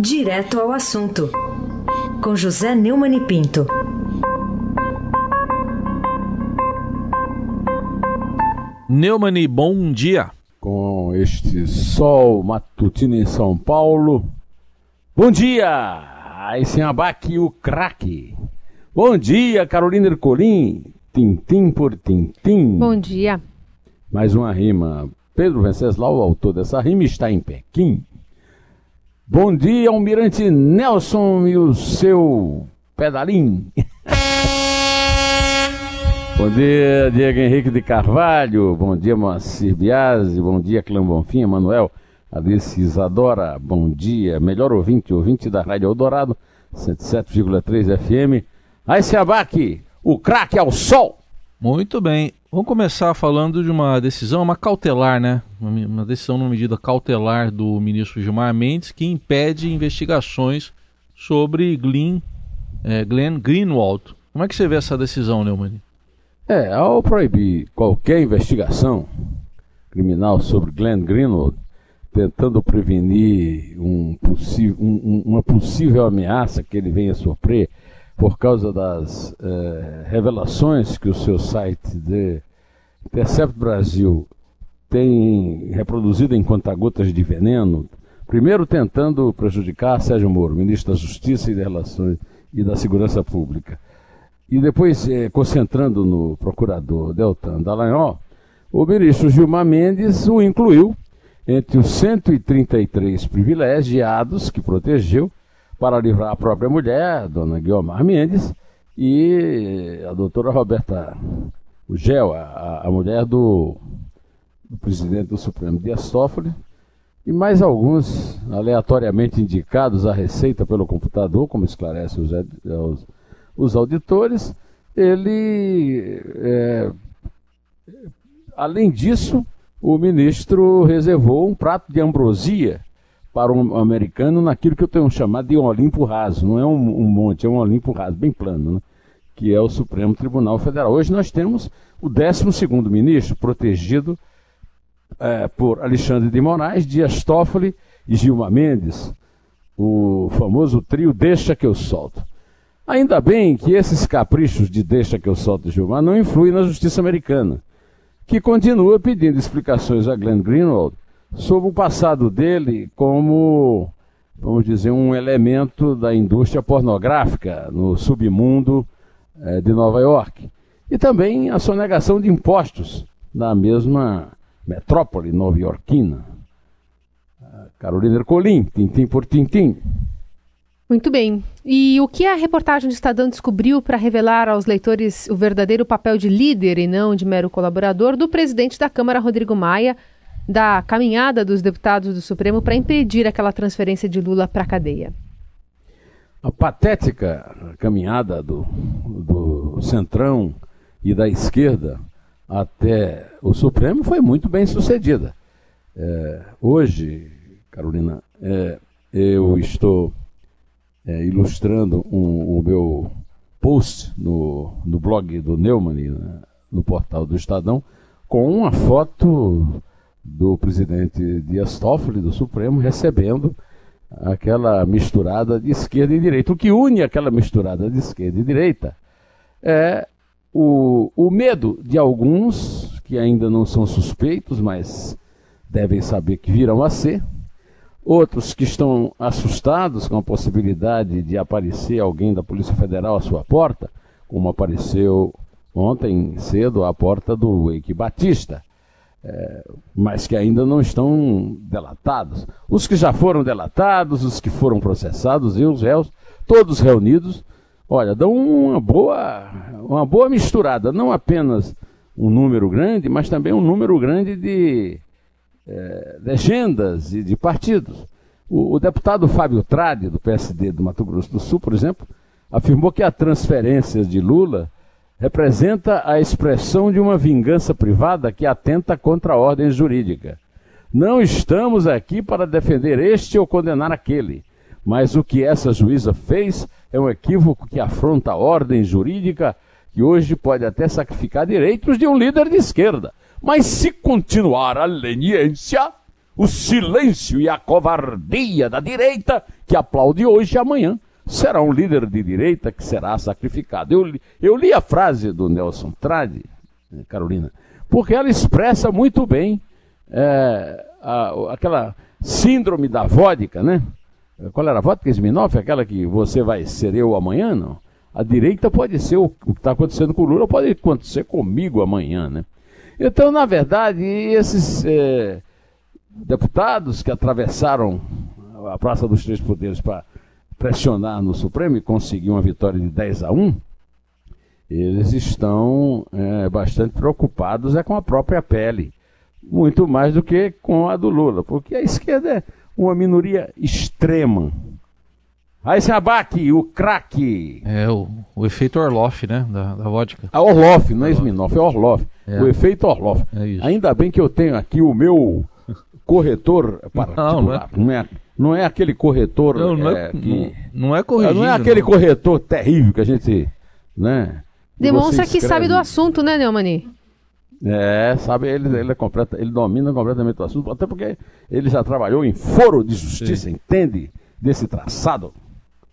Direto ao assunto, com José Neumann e Pinto. Neumani, bom dia. Com este sol matutino em São Paulo. Bom dia! Aí sem abaque o craque. Bom dia, Carolina Ercolim. Tintim por tintim. Bom dia. Mais uma rima. Pedro Venceslau, o autor dessa rima, está em Pequim. Bom dia, Almirante Nelson e o seu pedalim. Bom dia, Diego Henrique de Carvalho. Bom dia, Moacir Biasi. Bom dia, Clã Bonfim, Manuel, Alice Isadora. Bom dia, melhor ouvinte, ouvinte da Rádio Eldorado, 107,3 FM. Aí se abaque, o craque ao sol. Muito bem. Vamos começar falando de uma decisão, uma cautelar, né? Uma decisão, uma medida cautelar do ministro Gilmar Mendes que impede investigações sobre Glenn, é, Glenn Greenwald. Como é que você vê essa decisão, Neumann? É, ao proibir qualquer investigação criminal sobre Glenn Greenwald, tentando prevenir um um, uma possível ameaça que ele venha sofrer por causa das eh, revelações que o seu site de Intercept Brasil tem reproduzido em conta-gotas de veneno, primeiro tentando prejudicar Sérgio Moro, ministro da Justiça e das Relações e da Segurança Pública. E depois eh, concentrando no procurador Deltan Dallagnol, o ministro Gilmar Mendes o incluiu entre os 133 privilegiados que protegeu para livrar a própria mulher, dona Guiomar Mendes, e a doutora Roberta Ugel, a, a mulher do, do, presidente do Supremo Dias Toffoli, e mais alguns aleatoriamente indicados à Receita pelo computador, como esclarece os, os os auditores, ele, é, além disso, o ministro reservou um prato de ambrosia para um americano naquilo que eu tenho chamado de um Olimpo raso. Não é um, um monte, é um Olimpo raso, bem plano, né? que é o Supremo Tribunal Federal. Hoje nós temos o 12 ministro, protegido é, por Alexandre de Moraes, Dias Toffoli e Gilmar Mendes, o famoso trio Deixa que eu solto. Ainda bem que esses caprichos de deixa que eu solto Gilmar não influem na justiça americana, que continua pedindo explicações a Glenn Greenwald sobre o passado dele como, vamos dizer, um elemento da indústria pornográfica no submundo eh, de Nova York. E também a sonegação de impostos na mesma metrópole nova-iorquina. Carolina Ercolim, tintim por tintim. Muito bem. E o que a reportagem do Estadão descobriu para revelar aos leitores o verdadeiro papel de líder e não de mero colaborador do presidente da Câmara, Rodrigo Maia, da caminhada dos deputados do Supremo para impedir aquela transferência de Lula para a cadeia? A patética caminhada do, do Centrão e da esquerda até o Supremo foi muito bem sucedida. É, hoje, Carolina, é, eu estou é, ilustrando um, o meu post no, no blog do Neumann, né, no portal do Estadão, com uma foto do presidente Dias Toffoli, do Supremo, recebendo aquela misturada de esquerda e direita. O que une aquela misturada de esquerda e direita é o, o medo de alguns que ainda não são suspeitos, mas devem saber que virão a ser, Outros que estão assustados com a possibilidade de aparecer alguém da Polícia Federal à sua porta, como apareceu ontem cedo à porta do Eike Batista, é, mas que ainda não estão delatados. Os que já foram delatados, os que foram processados e os réus, todos reunidos, olha, dão uma boa, uma boa misturada, não apenas um número grande, mas também um número grande de é, legendas e de partidos. O, o, deputado Fábio Trade, do PSD do Mato Grosso do Sul, por exemplo, afirmou que a transferência de Lula representa a expressão de uma vingança privada que atenta contra a ordem jurídica. Não estamos aqui para defender este ou condenar aquele, mas o que essa juíza fez é um equívoco que afronta a ordem jurídica que hoje pode até sacrificar direitos de um líder de esquerda. Mas se continuar a leniência, o silêncio e a covardia da direita que aplaude hoje e amanhã será um líder de direita que será sacrificado. Eu, li, eu li a frase do Nelson Trade, eh, Carolina, porque ela expressa muito bem é, a, aquela síndrome da vodka, né? Qual era a vodka Smirnoff? Aquela que você vai ser eu amanhã, não? A direita pode ser o, o que está acontecendo com o Lula, pode acontecer comigo amanhã, né? Então, na verdade, esses é, deputados que atravessaram a Praça dos Três Poderes para pressionar no Supremo e conseguir uma vitória de 10 a 1, eles estão é, bastante preocupados é com a própria pele, muito mais do que com a do Lula, porque a esquerda é uma minoria extrema. Aí se abaque, o craque. É, o, o efeito Orloff, né? Da, da vodka. A Orloff, não é Smirnoff, é Orloff. É. O efeito Orloff. É Ainda bem que eu tenho aqui o meu corretor particular. Não, não é, não é, não é aquele corretor não, não é, é que... Não, não é corrigido. Não é aquele corretor terrível que a gente... Né, Demonstra que sabe do assunto, né, Neumani? É, sabe, ele, ele, é completa, ele domina completamente o assunto, até porque ele já trabalhou em foro de justiça, Sim. entende desse traçado.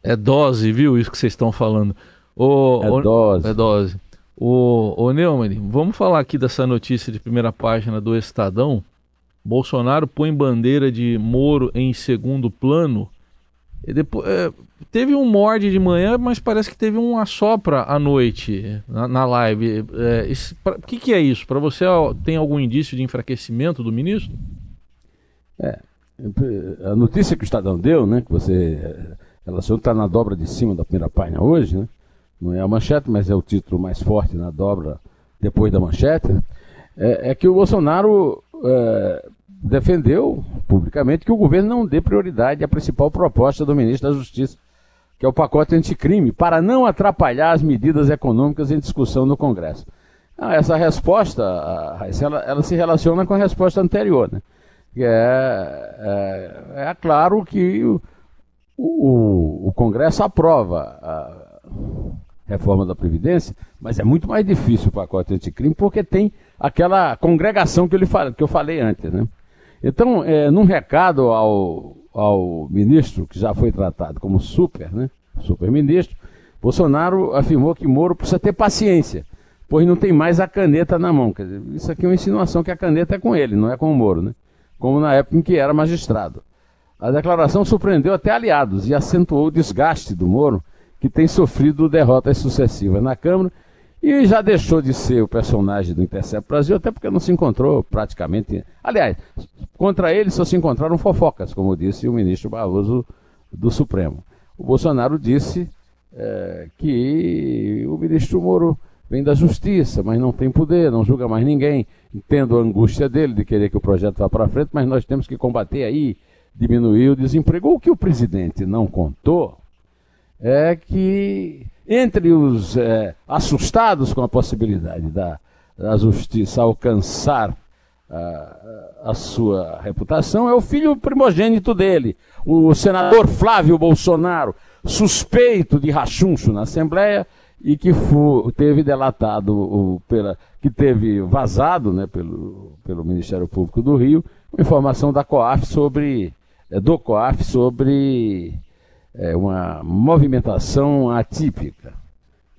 É dose, viu, isso que vocês estão falando. O, é o, dose. É dose. O, o Neumann, vamos falar aqui dessa notícia de primeira página do Estadão. Bolsonaro põe bandeira de Moro em segundo plano. Depois, é, teve um morde de manhã, mas parece que teve um assopra à noite na, na live. O é, que, que é isso? Para você tem algum indício de enfraquecimento do ministro? É, a notícia que o Estadão deu, né, que você relacionou, está na dobra de cima da primeira página hoje, né? Não é a manchete, mas é o título mais forte na dobra depois da manchete. É, é, que o Bolsonaro é, defendeu publicamente que o governo não dê prioridade à principal proposta do ministro da Justiça, que é o pacote anticrime, para não atrapalhar as medidas econômicas em discussão no Congresso. Ah, essa resposta, ela, ela, se relaciona com a resposta anterior, né? É, é, é claro que o, o, o Congresso aprova a reforma da Previdência, mas é muito mais difícil o pacote anticrime porque tem aquela congregação que, ele, que eu falei antes, né? Então, é, num recado ao, ao ministro, que já foi tratado como super, né? Super-ministro, Bolsonaro afirmou que Moro precisa ter paciência, pois não tem mais a caneta na mão. Quer dizer, isso aqui é uma insinuação que a caneta é com ele, não é com o Moro, né? Como na época em que era magistrado. A declaração surpreendeu até aliados e acentuou o desgaste do Moro, que tem sofrido derrotas sucessivas na Câmara e já deixou de ser o personagem do Intercept Brasil, até porque não se encontrou praticamente. Aliás, contra ele só se encontraram fofocas, como disse o ministro Barroso do Supremo. O Bolsonaro disse é, que o ministro Moro vem da justiça, mas não tem poder, não julga mais ninguém. Entendo a angústia dele de querer que o projeto vá para frente, mas nós temos que combater aí, diminuir o desemprego. O que o presidente não contou é que entre os é, assustados com a possibilidade da, da justiça alcançar a, a, sua reputação é o filho primogênito dele, o senador Flávio Bolsonaro, suspeito de rachuncho na Assembleia e que foi, teve delatado, o, pela, que teve vazado né, pelo, pelo Ministério Público do Rio, informação da COAF sobre, é, do COAF sobre é, uma movimentação atípica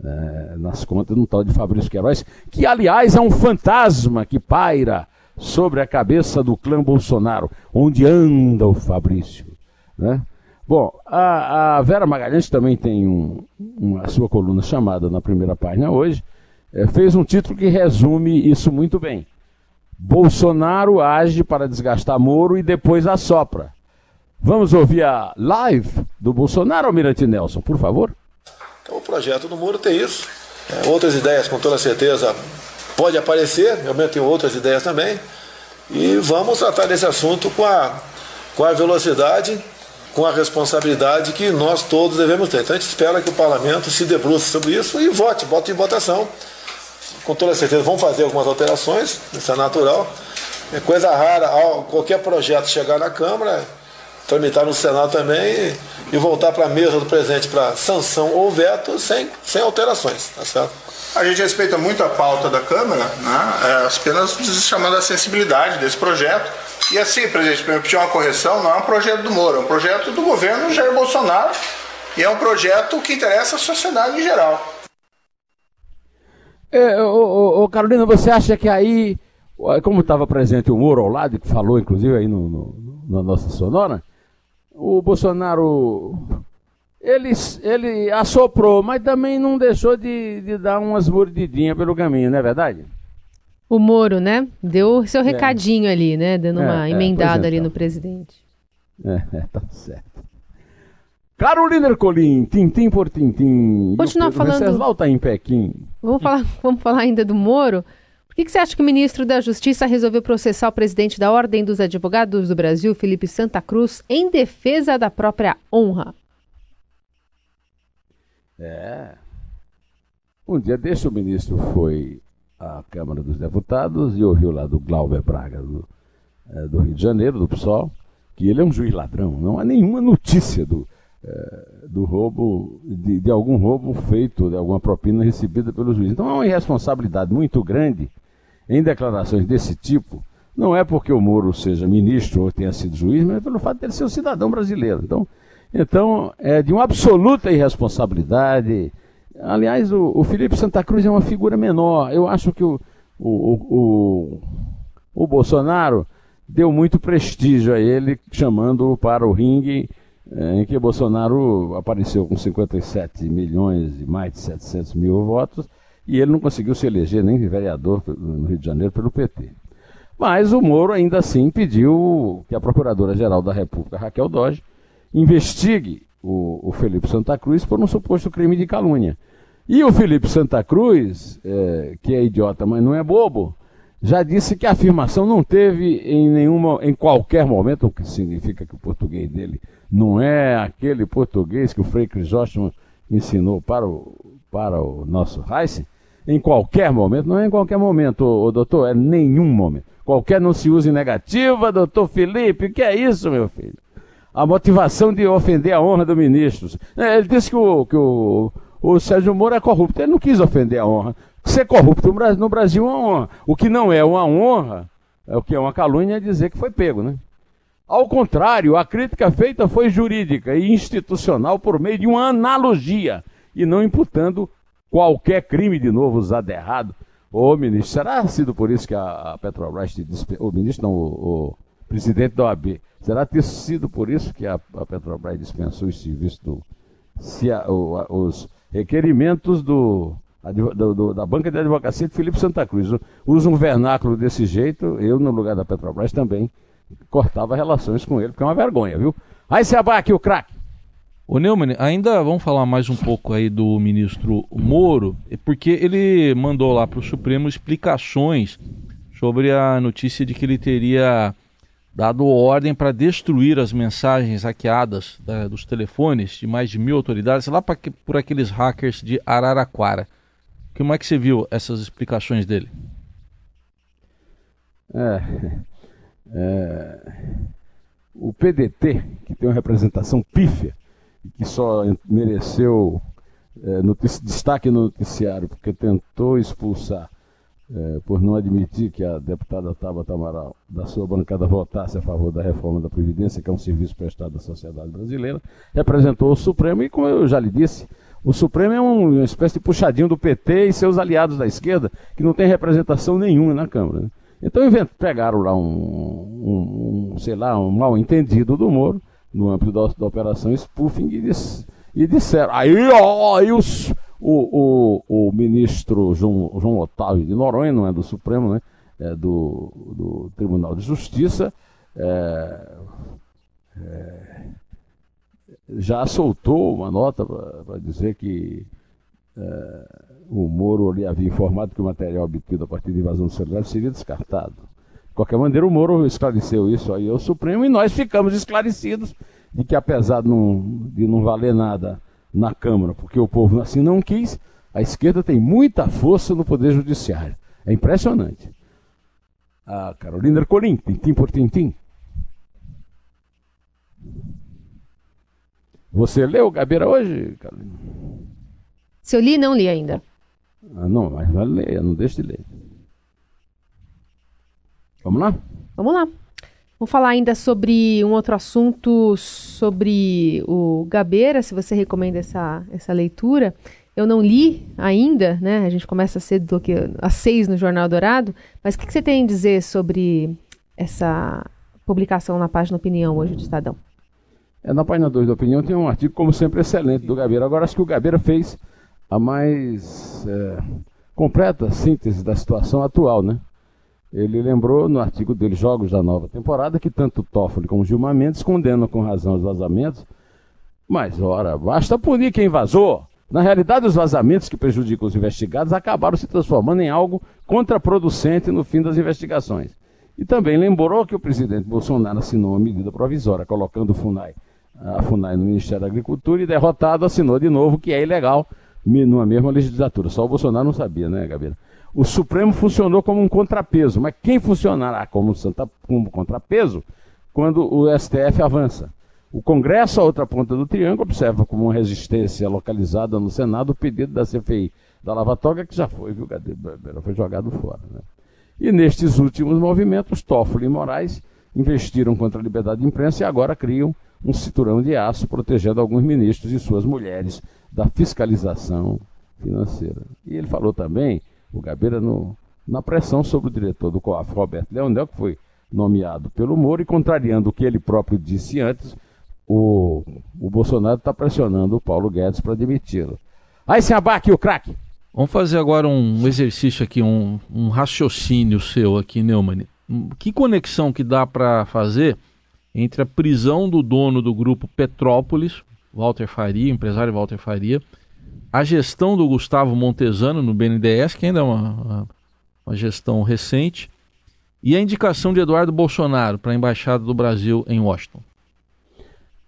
é, nas contas de um tal de Fabrício Queiroz, que aliás é um fantasma que paira sobre a cabeça do clã Bolsonaro. Onde anda o Fabrício? Né? Bom, a, a, Vera Magalhães também tem um, uma sua coluna chamada na primeira página hoje, é, fez um título que resume isso muito bem. Bolsonaro age para desgastar Moro e depois assopra. Vamos ouvir a live do Bolsonaro, Almirante Nelson, por favor. Então, o projeto do Muro tem isso. É, outras ideias, com toda certeza, pode aparecer. Eu tenho outras ideias também. E vamos tratar desse assunto com a, com a velocidade, com a responsabilidade que nós todos devemos ter. Então, a gente espera que o parlamento se debruce sobre isso e vote, vote em votação. Com toda certeza, vão fazer algumas alterações, isso é natural. É coisa rara, qualquer projeto chegar na Câmara tramitar no Senado também e voltar para a mesa do presidente para sanção ou veto sem, sem alterações, tá certo? A gente respeita muito a pauta da Câmara, né? é, apenas chamando a sensibilidade desse projeto. E assim, presidente, para pedir uma correção, não é um projeto do Moro, é um projeto do governo Jair Bolsonaro e é um projeto que interessa a sociedade em geral. É, ô, ô, Carolina, você acha que aí, como estava presente o Moro ao lado, que falou inclusive aí no, no, na nossa sonora, o Bolsonaro ele, ele assoprou, mas também não deixou de, de dar umas mordidinhas pelo caminho, não é verdade? O Moro, né? Deu seu é. recadinho é. ali, né? Dando uma é, é emendada ali então. no presidente. É, tá certo. Carolina Ercolim, tintim por tintim. Continuar falando. Volta em Pequim. Vamos falar, vamos falar ainda do Moro. Por que, que você acha que o ministro da Justiça resolveu processar o presidente da Ordem dos Advogados do Brasil, Felipe Santa Cruz, em defesa da própria honra? É. Um dia desse o ministro foi à Câmara dos Deputados e ouviu lá do Glauber Braga, do, é, do Rio de Janeiro, do PSOL, que ele é um juiz ladrão. Não há nenhuma notícia do, é, do roubo, de, de, algum roubo feito, de alguma propina recebida pelo juiz. Então há uma irresponsabilidade muito grande em declarações desse tipo. Não é porque o Moro seja ministro ou tenha sido juiz, mas é pelo fato de ele ser um cidadão brasileiro. Então, então, é de uma absoluta irresponsabilidade. Aliás, o, o Felipe Santa Cruz é uma figura menor. Eu acho que o, o, o, o Bolsonaro deu muito prestígio a ele, chamando-o para o ringue, é, em que Bolsonaro apareceu com 57 milhões e mais de 700 mil votos, e ele não conseguiu se eleger nem vereador no Rio de Janeiro pelo PT. Mas o Moro ainda assim pediu que a Procuradora-Geral da República, Raquel Dodge, investigue o, o, Felipe Santa Cruz por um suposto crime de calúnia. E o Felipe Santa Cruz, é, que é idiota, mas não é bobo, já disse que a afirmação não teve em nenhuma, em qualquer momento, o que significa que o português dele não é aquele português que o Frei Crisóstomo ensinou para o, para o nosso Heisen, em qualquer momento, não é em qualquer momento, o, doutor, é nenhum momento. Qualquer não se use negativa, doutor Felipe, que é isso, meu filho? a motivação de ofender a honra do ministro. É, ele disse que o, que o, o Sérgio Moro é corrupto. Ele não quis ofender a honra. Ser corrupto no Brasil é uma honra. O que não é uma honra, é o que é uma calúnia, é dizer que foi pego, né? Ao contrário, a crítica feita foi jurídica e institucional por meio de uma analogia e não imputando qualquer crime de novo usado errado. Ô ministro, será sido por isso que a, Petrobras, o ministro não, o, o presidente da OAB, Será ter sido por isso que a, a Petrobras dispensou os serviços do. Se a, o, a, os requerimentos do, do, do, da banca de advocacia de Felipe Santa Cruz. Usa um vernáculo desse jeito, eu, no lugar da Petrobras, também cortava relações com ele, porque é uma vergonha, viu? Aí se abaque o craque. Ô Neumann, ainda vamos falar mais um pouco aí do ministro Moro, porque ele mandou lá para o Supremo explicações sobre a notícia de que ele teria dado ordem para destruir as mensagens hackeadas da, dos telefones de mais de mil autoridades lá pra, por aqueles hackers de Araraquara. Como é que você viu essas explicações dele? É, é, o PDT, que tem uma representação pífia, que só mereceu é, destaque no noticiário porque tentou expulsar é, por não admitir que a deputada Tabata Amaral, da sua bancada, votasse a favor da reforma da Previdência, que é um serviço prestado à sociedade brasileira, representou o Supremo e, como eu já lhe disse, o Supremo é um, uma espécie de puxadinho do PT e seus aliados da esquerda, que não tem representação nenhuma na Câmara. Né? Então pegaram lá um, um, um, sei lá, um mal entendido do Moro, no âmbito da, da operação spoofing, e, dis, e disseram, aí, ó, aí os o, o, o ministro João, João Otávio de Noronha, não é do Supremo, né? É do, do Tribunal de Justiça, é, é, já soltou uma nota para dizer que é, o Moro lhe havia informado que o material obtido a partir de invasão celular seria descartado. De qualquer maneira, o Moro esclareceu isso aí ao Supremo e nós ficamos esclarecidos de que, apesar de não, de não valer nada na Câmara, porque o povo assim não quis, a esquerda tem muita força no Poder Judiciário. É impressionante. A Carolina Ercolim, tintim por tintim. Você leu Gabeira hoje, Carolina? Se eu li, não li ainda. Ah, não, mas vai ler, não deixe de ler. Vamos lá? Vamos lá. Vamos falar ainda sobre um outro assunto, sobre o Gabeira, se você recomenda essa, essa leitura. Eu não li ainda, né? A gente começa cedo do que às seis no Jornal Dourado. Mas o que, que você tem a dizer sobre essa publicação na página Opinião hoje do Estadão? É, na página 2 da Opinião tem um artigo, como sempre, excelente do Gabeira. Agora, acho que o Gabeira fez a mais é, completa síntese da situação atual, né? Ele lembrou no artigo dele, Jogos da Nova Temporada, que tanto Toffoli como Gilmar Mendes condenam com razão os vazamentos. Mas, ora, basta punir quem vazou. Na realidade, os vazamentos que prejudicam os investigados acabaram se transformando em algo contraproducente no fim das investigações. E também lembrou que o presidente Bolsonaro assinou uma medida provisória, colocando o FUNAI, a FUNAI no Ministério da Agricultura e derrotado assinou de novo que é ilegal numa mesma legislatura. Só o Bolsonaro não sabia, né, Gabriela? O Supremo funcionou como um contrapeso, mas quem funcionará como, contrapeso quando o STF avança? O Congresso, a outra ponta do triângulo, observa como uma resistência localizada no Senado o pedido da CFI da Lava Toga, que já foi, viu, foi jogado fora. Né? E nestes últimos movimentos, Toffoli e Moraes investiram contra a liberdade de imprensa e agora criam um cinturão de aço protegendo alguns ministros e suas mulheres da fiscalização financeira. E ele falou também o Gabeira no, na pressão sobre o diretor do COAF, Roberto Leonel, que foi nomeado pelo Moro, e contrariando o que ele próprio disse antes, o, o Bolsonaro está pressionando o Paulo Guedes para demiti-lo. Aí se abaque o craque. Vamos fazer agora um exercício aqui, um, um raciocínio seu aqui, Neumann. Que conexão que dá para fazer entre a prisão do dono do grupo Petrópolis, Walter Faria, empresário Walter Faria, a gestão do Gustavo Montesano no BNDES, que ainda é uma, uma gestão recente, e a indicação de Eduardo Bolsonaro para a Embaixada do Brasil em Washington.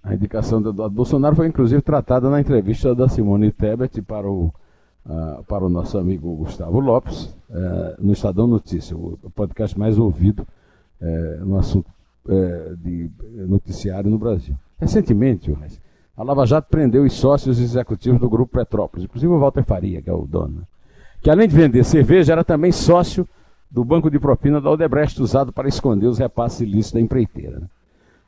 A indicação de Eduardo Bolsonaro foi inclusive tratada na entrevista da Simone Tebet para o, uh, para o nosso amigo Gustavo Lopes, uh, no Estadão Notícia, o podcast mais ouvido uh, no assunto eh, de noticiário no Brasil. Recentemente, a Lava Jato prendeu os sócios executivos do Grupo Petrópolis, inclusive o Walter Faria, que é o dono, que além de vender cerveja, era também sócio do banco de propina da Odebrecht, usado para esconder os repasses ilícitos da empreiteira. Né?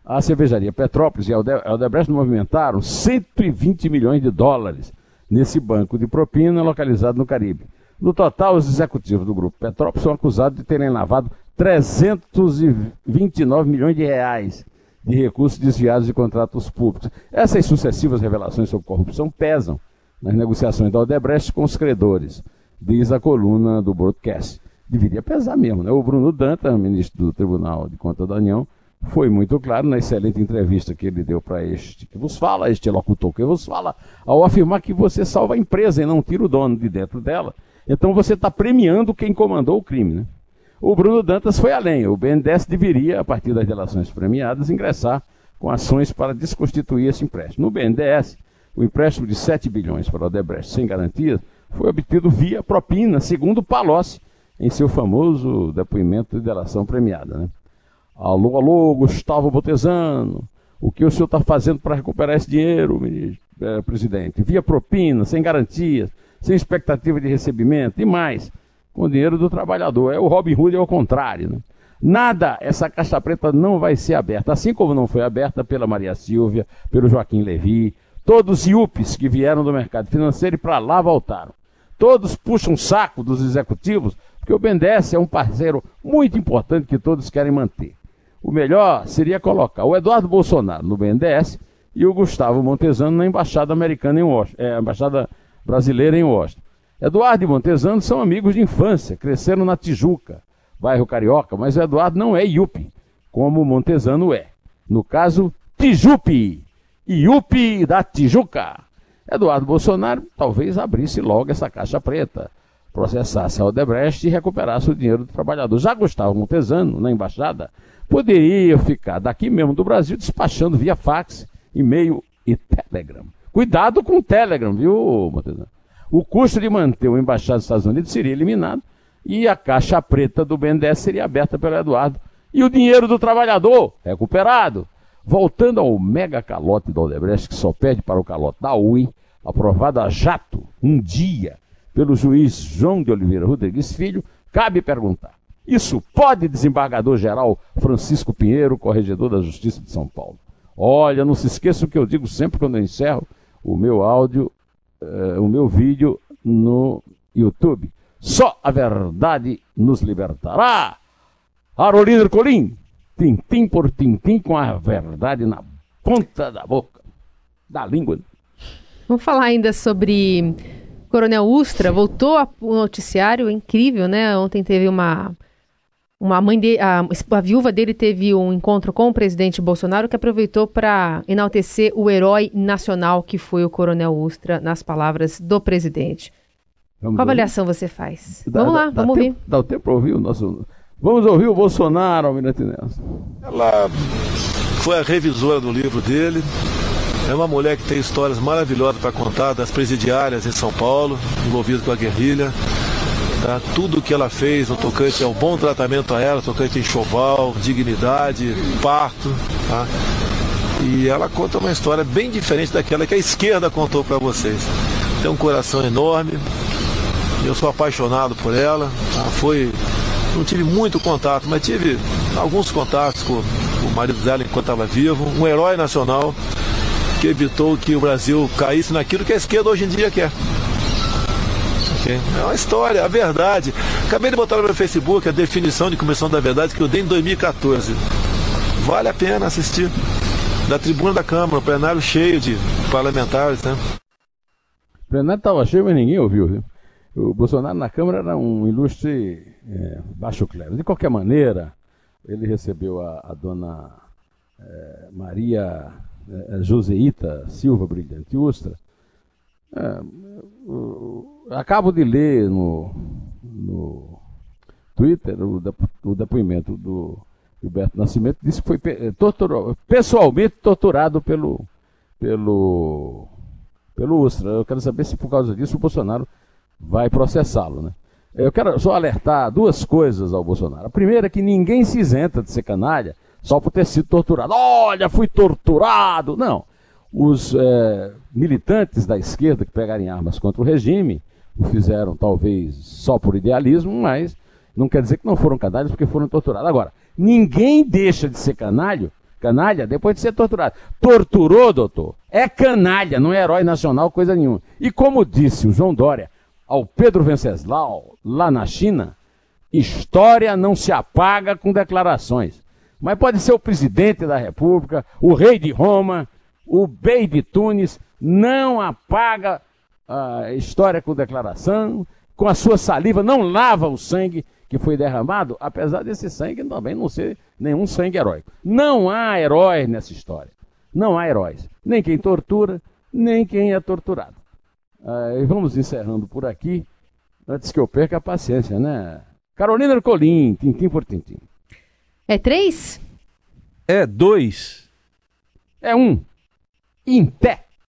A cervejaria Petrópolis e a Odebrecht movimentaram 120 milhões de dólares nesse banco de propina localizado no Caribe. No total, os executivos do grupo Petrópolis são acusados de terem lavado 329 milhões de reais de recursos desviados de contratos públicos. Essas sucessivas revelações sobre corrupção pesam nas negociações da Odebrecht com os credores, diz a coluna do broadcast. Deveria pesar mesmo, né? O Bruno Danta, ministro do Tribunal de Contas da União, foi muito claro na excelente entrevista que ele deu para este que vos fala, este locutor que vos fala, ao afirmar que você salva a empresa e não tira o dono de dentro dela. Então você está premiando quem comandou o crime, né? O Bruno Dantas foi além. O BNDES deveria, a partir das relações premiadas, ingressar com ações para desconstituir esse empréstimo. No BNDES, o empréstimo de 7 bilhões para o Odebrecht sem garantias foi obtido via propina, segundo Palocci, em seu famoso depoimento de delação premiada. Né? Alô, alô, Gustavo Botezano, o que o senhor está fazendo para recuperar esse dinheiro, ministro, é, presidente? Via propina, sem garantias, sem expectativa de recebimento e mais com o dinheiro do trabalhador. É o Robin Hood é o contrário. Né? Nada, essa caixa preta não vai ser aberta, assim como não foi aberta pela Maria Silvia, pelo Joaquim Levi, todos os IUPs que vieram do mercado financeiro e para lá voltaram. Todos puxam saco dos executivos, porque o BNDES é um parceiro muito importante que todos querem manter. O melhor seria colocar o Eduardo Bolsonaro no BNDES e o Gustavo Montezano na embaixada americana em Washington, é, embaixada brasileira em Washington. Eduardo e Montezano são amigos de infância, cresceram na Tijuca, bairro Carioca, mas o Eduardo não é Iupi, como Montezano é. No caso, Tijupi, Iupi da Tijuca. Eduardo Bolsonaro talvez abrisse logo essa caixa preta, processasse a Odebrecht e recuperasse o dinheiro do trabalhador. Já Gustavo Montezano, na embaixada, poderia ficar daqui mesmo do Brasil despachando via fax, e-mail e Telegram. Cuidado com o Telegram, viu, Montezano? O custo de manter o embaixado dos Estados Unidos seria eliminado e a caixa preta do BNDES seria aberta pelo Eduardo. E o dinheiro do trabalhador recuperado. Voltando ao mega calote da Odebrecht, que só pede para o calote da UI, aprovado a jato, um dia, pelo juiz João de Oliveira Rodrigues Filho, cabe perguntar: Isso pode, desembargador-geral Francisco Pinheiro, corregedor da Justiça de São Paulo. Olha, não se esqueça o que eu digo sempre quando eu encerro o meu áudio, uh, o meu vídeo no YouTube. Só a verdade nos libertará. Arolino Colim, tintim por tintim com a verdade na ponta da boca, da língua. Vamos falar ainda sobre Coronel Ustra. Voltou ao noticiário, incrível, né? Ontem teve uma uma mãe de, a, a, viúva dele teve um encontro com o presidente Bolsonaro que aproveitou para enaltecer o herói nacional que foi o Coronel Ustra, nas palavras do presidente. Vamos Qual avaliação você faz? Dá, vamos lá, dá, vamos dá ouvir. Tempo, dá o tempo para ouvir o nosso. Vamos ouvir o Bolsonaro, Almirante Nelson. Ela foi a revisora do livro dele. É uma mulher que tem histórias maravilhosas para contar das presidiárias em São Paulo, envolvidas com a guerrilha. Tá? Tudo que ela fez no tocante ao bom tratamento a ela, tocante enxoval, dignidade, parto. Tá? E ela conta uma história bem diferente daquela que a esquerda contou para vocês. Tem um coração enorme, eu sou apaixonado por ela. Tá? Foi, não tive muito contato, mas tive alguns contatos com o marido dela enquanto estava vivo. Um herói nacional que evitou que o Brasil caísse naquilo que a esquerda hoje em dia quer. É uma história, a verdade. Acabei de botar no meu Facebook a definição de Comissão da Verdade que eu dei em 2014. Vale a pena assistir. Da tribuna da Câmara, plenário cheio de parlamentares, né? O plenário estava cheio, mas ninguém ouviu. Viu? O Bolsonaro na Câmara era um ilustre é, baixo clero. De qualquer maneira, ele recebeu a, a dona é, Maria é, Joseita Silva Brilhante Ustra. É, o, acabo de ler no, no Twitter o, depoimento do Gilberto Nascimento, disse que foi torturado, pessoalmente torturado pelo, pelo, pelo Ustra. Eu quero saber se por causa disso o Bolsonaro vai processá-lo. Né? Eu quero só alertar duas coisas ao Bolsonaro. A primeira é que ninguém se isenta de ser canalha só por ter sido torturado. Olha, fui torturado! Não. Os é, militantes da esquerda que pegarem armas contra o regime o fizeram talvez só por idealismo, mas não quer dizer que não foram canalhas porque foram torturados. Agora, ninguém deixa de ser canalho, canalha depois de ser torturado. Torturou, doutor, é canalha, não é herói nacional, coisa nenhuma. E como disse o João Dória ao Pedro Venceslau, lá na China, história não se apaga com declarações. Mas pode ser o presidente da República, o rei de Roma, o bey de Tunis, não apaga a história com declaração, com a sua saliva, não lava o sangue que foi derramado, apesar desse sangue também não ser nenhum sangue heróico. Não há heróis nessa história. Não há heróis. Nem quem tortura, nem quem é torturado. Ah, e vamos encerrando por aqui, antes que eu perca a paciência, né? Carolina Colim, tintim por tintim. É três? É dois. É um. Em pé.